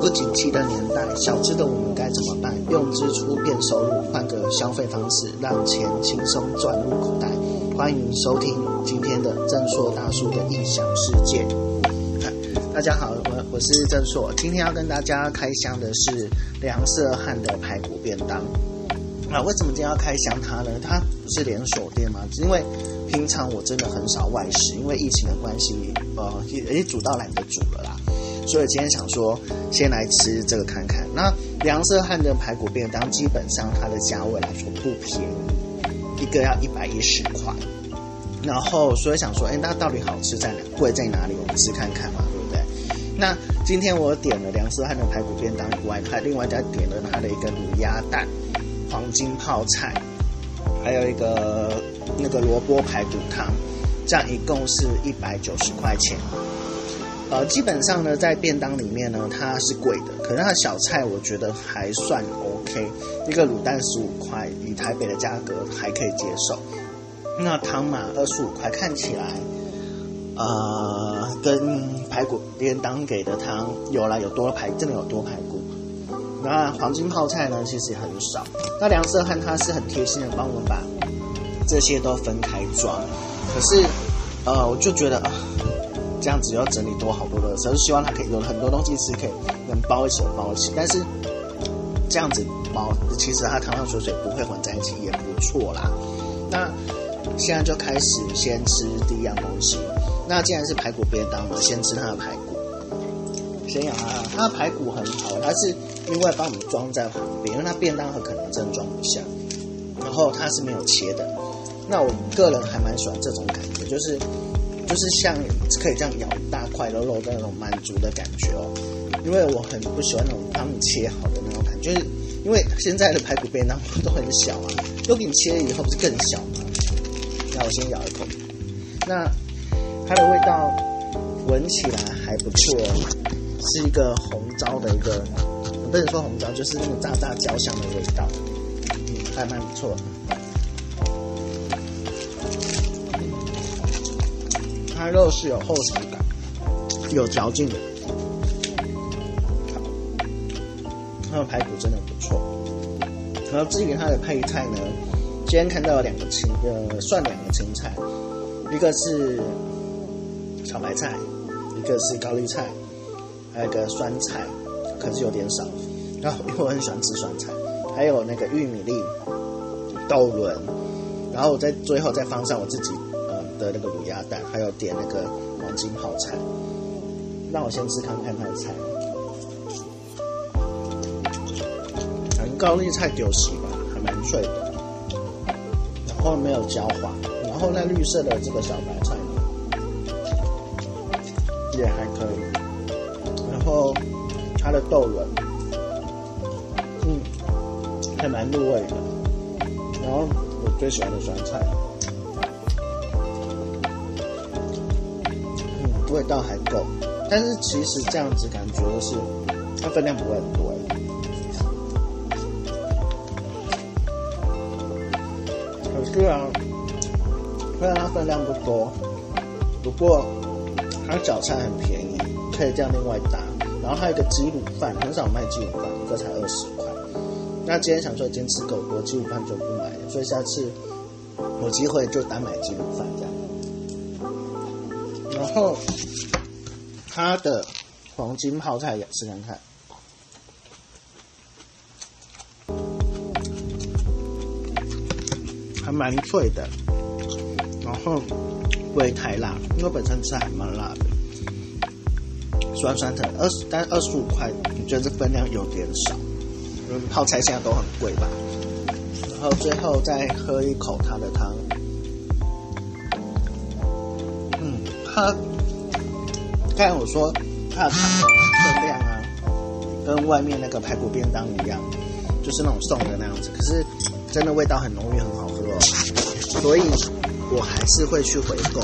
不景气的年代，小资的我们该怎么办？用支出变收入，换个消费方式，让钱轻松赚入口袋。欢迎收听今天的正硕大叔的异想世界。大家好，我我是正硕，今天要跟大家开箱的是梁色汉的排骨便当。那为什么今天要开箱它呢？它不是连锁店吗？因为平常我真的很少外食，因为疫情的关系，呃，也也煮到懒得煮了啦。所以今天想说，先来吃这个看看。那梁色汉的排骨便当，基本上它的价位来说不便宜，一个要一百一十块。然后所以想说，哎，那到底好吃在哪？贵在哪里？我们吃看看嘛，对不对？那今天我点了梁色汉的排骨便当以外，他另外再点了它的一个卤鸭蛋。黄金泡菜，还有一个那个萝卜排骨汤，这样一共是一百九十块钱。呃，基本上呢，在便当里面呢，它是贵的，可是它小菜我觉得还算 OK。一个卤蛋十五块，以台北的价格还可以接受。那汤嘛，二十五块，看起来，呃，跟排骨便当给的汤有了有多排，真的有多排骨。那黄金泡菜呢，其实也很少。那梁色汉他是很贴心的帮我们把这些都分开装。可是，呃，我就觉得啊，这样子要整理多好多的，只是希望它可以有很多东西是可以能包一起包一起。但是这样子包，其实它汤汤水水不会混在一起，也不错啦。那现在就开始先吃第一样东西。那既然是排骨便当嘛，先吃它的排骨。先养啊，它的排骨很好，它是因为帮我们装在旁边，因为它便当盒可能真装不下，然后它是没有切的。那我个人还蛮喜欢这种感觉，就是就是像可以这样咬一大块肉肉的那种满足的感觉哦。因为我很不喜欢那种帮你切好的那种感觉，因为现在的排骨便当都很小啊，都给你切了以后不是更小吗？那我先咬一口，那它的味道闻起来还不错。是一个红糟的一个，不能说红糟，就是那种炸炸焦香的味道，嗯，还蛮不错。它肉是有厚实感，有嚼劲的。好，它的排骨真的不错。然后至于它的配菜呢，今天看到了两个青，呃，算两个青菜，一个是小白菜，一个是高丽菜。还有个酸菜，可是有点少。然后因为我很喜欢吃酸菜，还有那个玉米粒、豆轮，然后我在最后再放上我自己的那个卤鸭蛋，还有点那个黄金泡菜。让我先吃看看它的菜。很高丽菜丢席吧，还蛮脆的，然后没有焦黄。然后那绿色的这个小白菜也还可以。然后它的豆仁，嗯，还蛮入味的。然后我最喜欢的酸菜，味道还够。但是其实这样子感觉的是，它分量不会很多。可是啊，虽然它分量不多，不过它小菜很便宜，可以这样另外搭。然后还有一个鸡卤饭，很少卖鸡卤饭，一个才二十块。那今天想说今天吃够多，鸡卤饭就不买了，所以下次有机会就单买鸡卤饭这样。然后它的黄金泡菜也试看看，还蛮脆的，然后不会太辣，因为本身吃还蛮辣的。酸酸的，二十但二十五块，你觉得这分量有点少？因为泡菜现在都很贵吧。然后最后再喝一口它的汤，嗯，它刚才我说它的汤的分量啊，跟外面那个排骨便当一样，就是那种送的那样子，可是真的味道很浓郁，很好喝哦。所以我还是会去回购。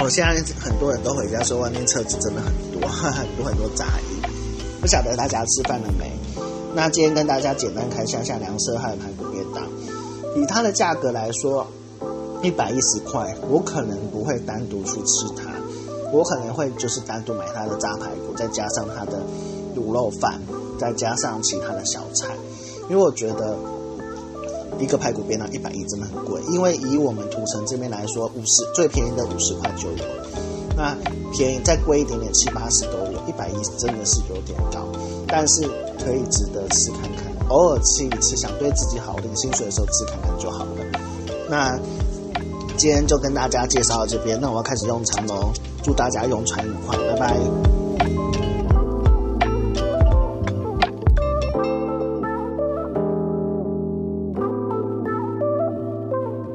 我现在很多人都回家说，外面车子真的很多，很多很多杂音。不晓得大家吃饭了没？那今天跟大家简单开箱下梁色汉的排骨便当。以它的价格来说，一百一十块，我可能不会单独去吃它，我可能会就是单独买它的炸排骨，再加上它的卤肉饭，再加上其他的小菜，因为我觉得一个排骨便当一百一真的很贵，因为以我们土城这边来说，五十最便宜的五十块就有，那便宜再贵一点点七八十都有，一百一真的是有点高，但是可以值得吃看看，偶尔吃一次，想对自己好，点薪水的时候吃看看就好了。那今天就跟大家介绍到这边那我要开始用长龙祝大家用船愉快拜拜。